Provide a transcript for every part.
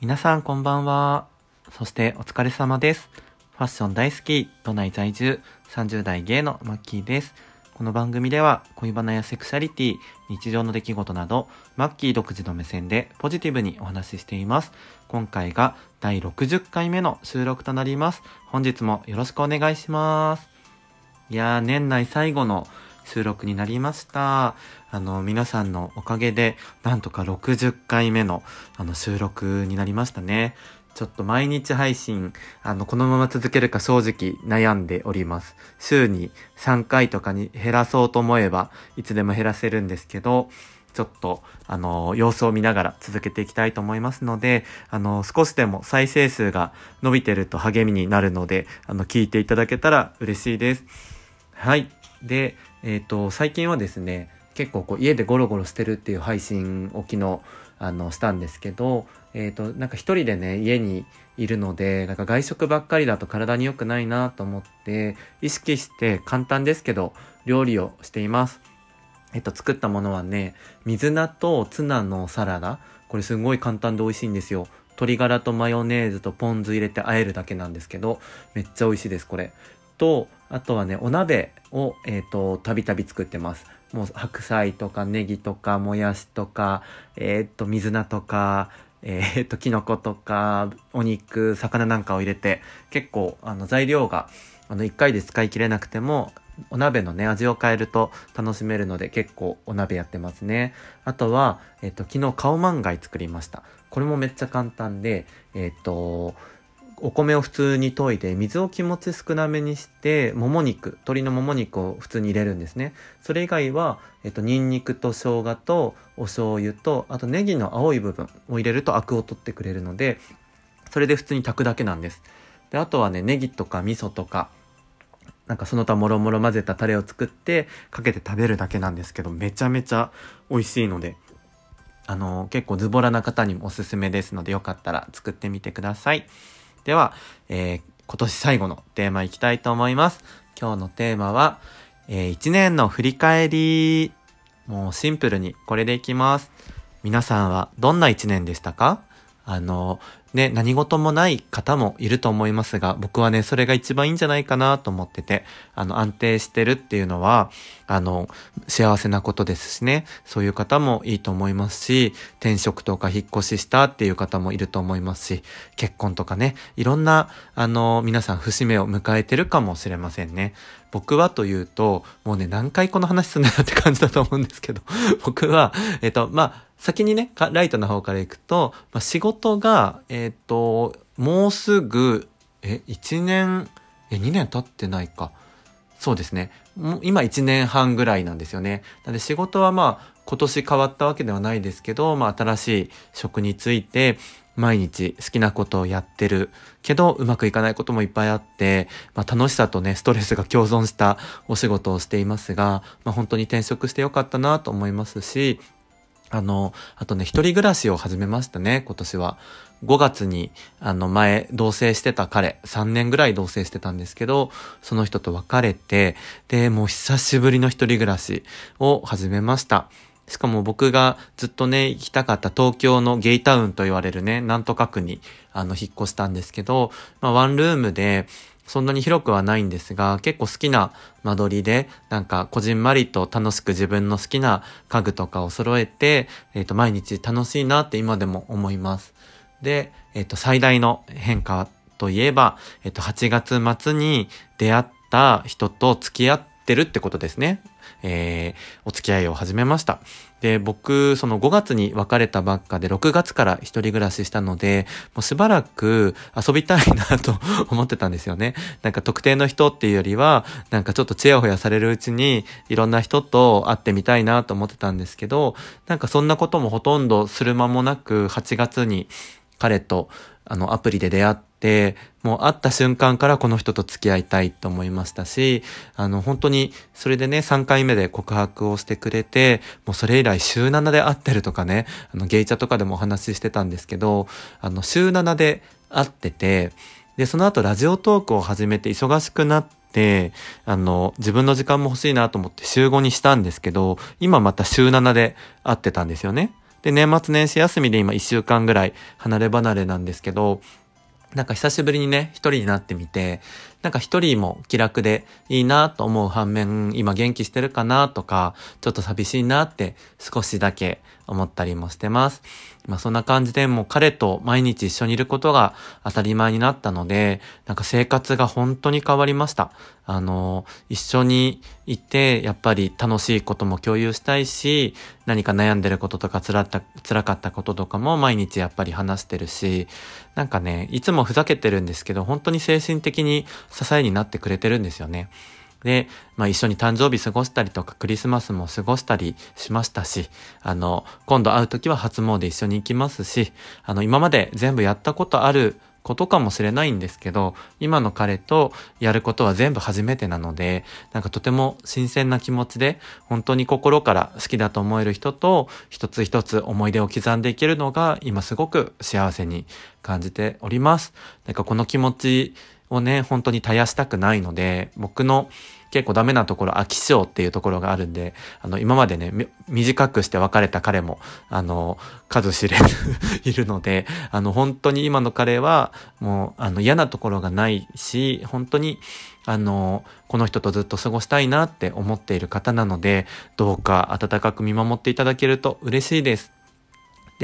皆さんこんばんは。そしてお疲れ様です。ファッション大好き、都内在住、30代芸のマッキーです。この番組では恋バナやセクシャリティ、日常の出来事など、マッキー独自の目線でポジティブにお話ししています。今回が第60回目の収録となります。本日もよろしくお願いします。いやー、年内最後の収録になりました。あの、皆さんのおかげで、なんとか60回目の、あの、収録になりましたね。ちょっと毎日配信、あの、このまま続けるか正直悩んでおります。週に3回とかに減らそうと思えば、いつでも減らせるんですけど、ちょっと、あの、様子を見ながら続けていきたいと思いますので、あの、少しでも再生数が伸びてると励みになるので、あの、聞いていただけたら嬉しいです。はい。で、えっ、と、最近はですね、結構こう家でゴロゴロしてるっていう配信を昨日、あの、したんですけど、えっ、と、なんか一人でね、家にいるので、なんか外食ばっかりだと体に良くないなと思って、意識して簡単ですけど、料理をしています。えっと、作ったものはね、水菜とツナのサラダ。これすごい簡単で美味しいんですよ。鶏ガラとマヨネーズとポン酢入れて和えるだけなんですけど、めっちゃ美味しいです、これ。と、あとはね、お鍋を、えっ、と、たびたび作ってます。もう白菜とかネギとかもやしとか、えっ、と、水菜とか、えっ、と、キノコとか、お肉、魚なんかを入れて、結構、あの、材料が、あの、一回で使い切れなくても、お鍋のね、味を変えると楽しめるので結構お鍋やってますね。あとは、えっ、と、昨日カオマンガイ作りました。これもめっちゃ簡単で、えっ、と、お米を普通に研いで水を気持ち少なめにしてもも肉鶏のもも肉を普通に入れるんですねそれ以外は、えっと、ニンニクと生姜とお醤油とあとネギの青い部分を入れるとアクを取ってくれるのでそれで普通に炊くだけなんですであとはねネギとか味噌とかなんかその他もろもろ混ぜたタレを作ってかけて食べるだけなんですけどめちゃめちゃ美味しいのであの結構ズボラな方にもおすすめですのでよかったら作ってみてください。では、えー今年最後のテーマいきたいと思います。今日のテーマは、え1年の振り返り。もうシンプルにこれでいきます。皆さんはどんな1年でしたか？あの、ね、何事もない方もいると思いますが、僕はね、それが一番いいんじゃないかなと思ってて、あの、安定してるっていうのは、あの、幸せなことですしね、そういう方もいいと思いますし、転職とか引っ越ししたっていう方もいると思いますし、結婚とかね、いろんな、あの、皆さん節目を迎えてるかもしれませんね。僕はというと、もうね、何回この話すんだよって感じだと思うんですけど、僕は、えっと、まあ、先にね、ライトの方からいくと、まあ、仕事が、えっ、と、もうすぐ、え、1年、え、2年経ってないか。そうですね。今1年半ぐらいなんですよね。なので仕事はまあ、今年変わったわけではないですけど、まあ、新しい職について、毎日好きなことをやってるけど、うまくいかないこともいっぱいあって、まあ、楽しさとね、ストレスが共存したお仕事をしていますが、まあ、本当に転職してよかったなと思いますし、あの、あとね、一人暮らしを始めましたね、今年は。5月に、あの、前、同棲してた彼、3年ぐらい同棲してたんですけど、その人と別れて、で、もう久しぶりの一人暮らしを始めました。しかも僕がずっとね、行きたかった東京のゲイタウンと言われるね、なんとか区に、あの、引っ越したんですけど、まあ、ワンルームで、そんなに広くはないんですが、結構好きな間取りで、なんか、こじんまりと楽しく自分の好きな家具とかを揃えて、えっ、と、毎日楽しいなって今でも思います。で、えっ、と、最大の変化といえば、えっ、と、8月末に出会った人と付き合ってるってことですね。えー、お付き合いを始めました。で、僕、その5月に別れたばっかで、6月から一人暮らししたので、もうしばらく遊びたいなと 思ってたんですよね。なんか特定の人っていうよりは、なんかちょっとチヤホヤされるうちに、いろんな人と会ってみたいなと思ってたんですけど、なんかそんなこともほとんどする間もなく、8月に彼と、あの、アプリで出会って、もう会った瞬間からこの人と付き合いたいと思いましたし、あの、本当に、それでね、3回目で告白をしてくれて、もうそれ以来週7で会ってるとかね、あの、ゲイチャとかでもお話ししてたんですけど、あの、週7で会ってて、で、その後ラジオトークを始めて忙しくなっで、あの、自分の時間も欲しいなと思って週5にしたんですけど、今また週7で会ってたんですよね。で、年末年始休みで今1週間ぐらい離れ離れなんですけど、なんか久しぶりにね、一人になってみて、なんか一人も気楽でいいなと思う反面、今元気してるかなとか、ちょっと寂しいなって少しだけ思ったりもしてます。まあそんな感じでもう彼と毎日一緒にいることが当たり前になったので、なんか生活が本当に変わりました。あの、一緒にいて、やっぱり楽しいことも共有したいし、何か悩んでることとか辛った、辛かったこととかも毎日やっぱり話してるし、なんかね、いつもふざけてるんですけど、本当に精神的に支えになってくれてるんですよね。で、まあ一緒に誕生日過ごしたりとかクリスマスも過ごしたりしましたし、あの、今度会う時は初詣一緒に行きますし、あの、今まで全部やったことあることかもしれないんですけど、今の彼とやることは全部初めてなので、なんかとても新鮮な気持ちで、本当に心から好きだと思える人と、一つ一つ思い出を刻んでいけるのが、今すごく幸せに感じております。なんかこの気持ちをね、本当に絶やしたくないので、僕の結構ダメなところ、飽き性っていうところがあるんで、あの、今までね、短くして別れた彼も、あの、数知れず いるので、あの、本当に今の彼は、もう、あの、嫌なところがないし、本当に、あの、この人とずっと過ごしたいなって思っている方なので、どうか温かく見守っていただけると嬉しいです。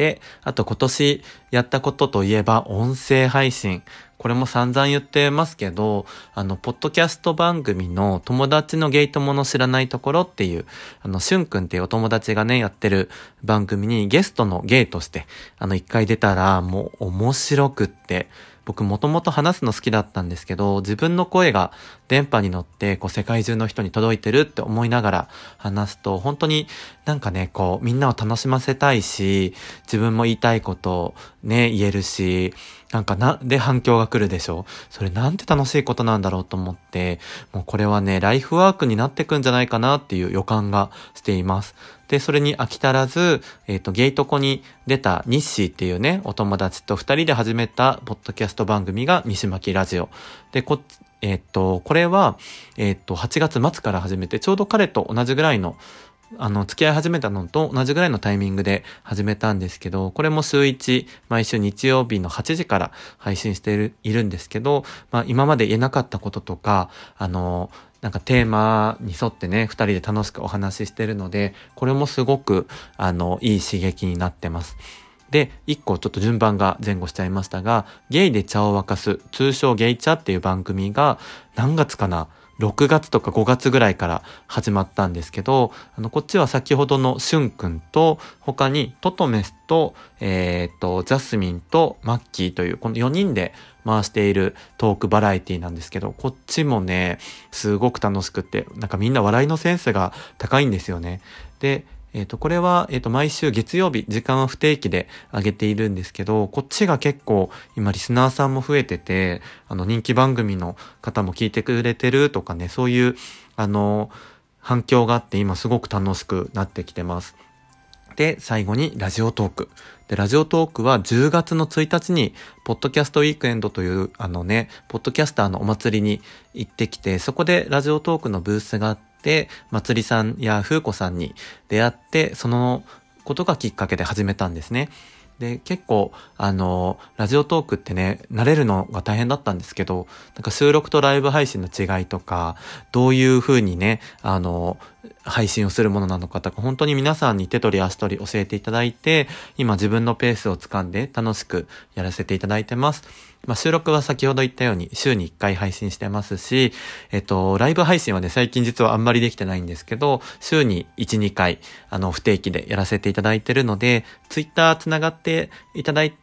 で、あと今年やったことといえば音声配信。これも散々言ってますけど、あの、ポッドキャスト番組の友達のゲートもの知らないところっていう、あの、しゅんくんっていうお友達がね、やってる番組にゲストのゲイとして、あの、一回出たらもう面白くって、僕もともと話すの好きだったんですけど、自分の声が電波に乗ってこう世界中の人に届いてるって思いながら話すと、本当になんかね、こうみんなを楽しませたいし、自分も言いたいことね、言えるし、なんかな、で反響が来るでしょそれなんて楽しいことなんだろうと思って、もうこれはね、ライフワークになってくんじゃないかなっていう予感がしています。で、それに飽き足らず、えっ、ー、と、ゲイトコに出たニッシーっていうね、お友達と二人で始めたポッドキャスト番組が西巻ラジオ。で、こえっ、ー、と、これは、えっ、ー、と、8月末から始めて、ちょうど彼と同じぐらいのあの、付き合い始めたのと同じぐらいのタイミングで始めたんですけど、これも週1、毎週日曜日の8時から配信しているいるんですけど、まあ今まで言えなかったこととか、あの、なんかテーマに沿ってね、二人で楽しくお話ししてるので、これもすごく、あの、いい刺激になってます。で、一個ちょっと順番が前後しちゃいましたが、ゲイで茶を沸かす、通称ゲイ茶っていう番組が、何月かな6月とか5月ぐらいから始まったんですけど、あの、こっちは先ほどのしゅんくんと、他にトトメスと、えっ、と、ジャスミンとマッキーという、この4人で回しているトークバラエティなんですけど、こっちもね、すごく楽しくって、なんかみんな笑いのセンスが高いんですよね。で、えっ、ー、と、これは、えっ、ー、と、毎週月曜日、時間は不定期で上げているんですけど、こっちが結構、今、リスナーさんも増えてて、あの、人気番組の方も聞いてくれてるとかね、そういう、あの、反響があって、今すごく楽しくなってきてます。で、最後にラジオトーク。で、ラジオトークは10月の1日に、ポッドキャストウィークエンドという、あのね、ポッドキャスターのお祭りに行ってきて、そこでラジオトークのブースがあって、まつりさんや風子さんに出会って、そのことがきっかけで始めたんですね。で、結構、あの、ラジオトークってね、慣れるのが大変だったんですけど、なんか収録とライブ配信の違いとか、どういう風にね、あの、配信をするものなのかとか、本当に皆さんに手取り足取り教えていただいて、今自分のペースをつかんで楽しくやらせていただいてます。まあ、収録は先ほど言ったように週に1回配信してますし、えっと、ライブ配信はね、最近実はあんまりできてないんですけど、週に1、2回、あの、不定期でやらせていただいてるので、ツイッター繋がっていただい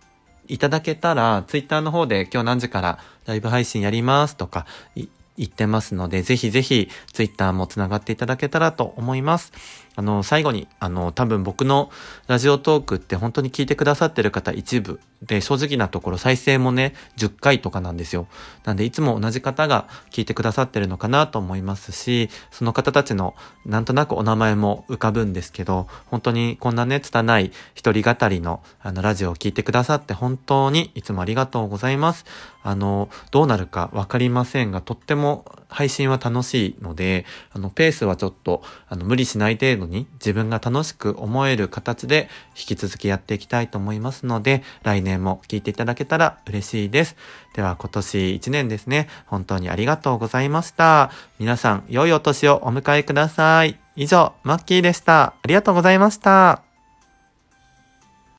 いただけたら、ツイッターの方で今日何時からライブ配信やりますとか言ってますので、ぜひぜひツイッターも繋がっていただけたらと思います。あの、最後に、あの、多分僕のラジオトークって本当に聞いてくださってる方一部で、正直なところ再生もね、10回とかなんですよ。なんで、いつも同じ方が聞いてくださってるのかなと思いますし、その方たちのなんとなくお名前も浮かぶんですけど、本当にこんなね、拙い一人語りのあのラジオを聞いてくださって本当にいつもありがとうございます。あの、どうなるかわかりませんが、とっても配信は楽しいので、あの、ペースはちょっと、あの、無理しない程度に自分が楽しく思える形で引き続きやっていきたいと思いますので、来年も聞いていただけたら嬉しいです。では、今年1年ですね、本当にありがとうございました。皆さん、良いお年をお迎えください。以上、マッキーでした。ありがとうございました。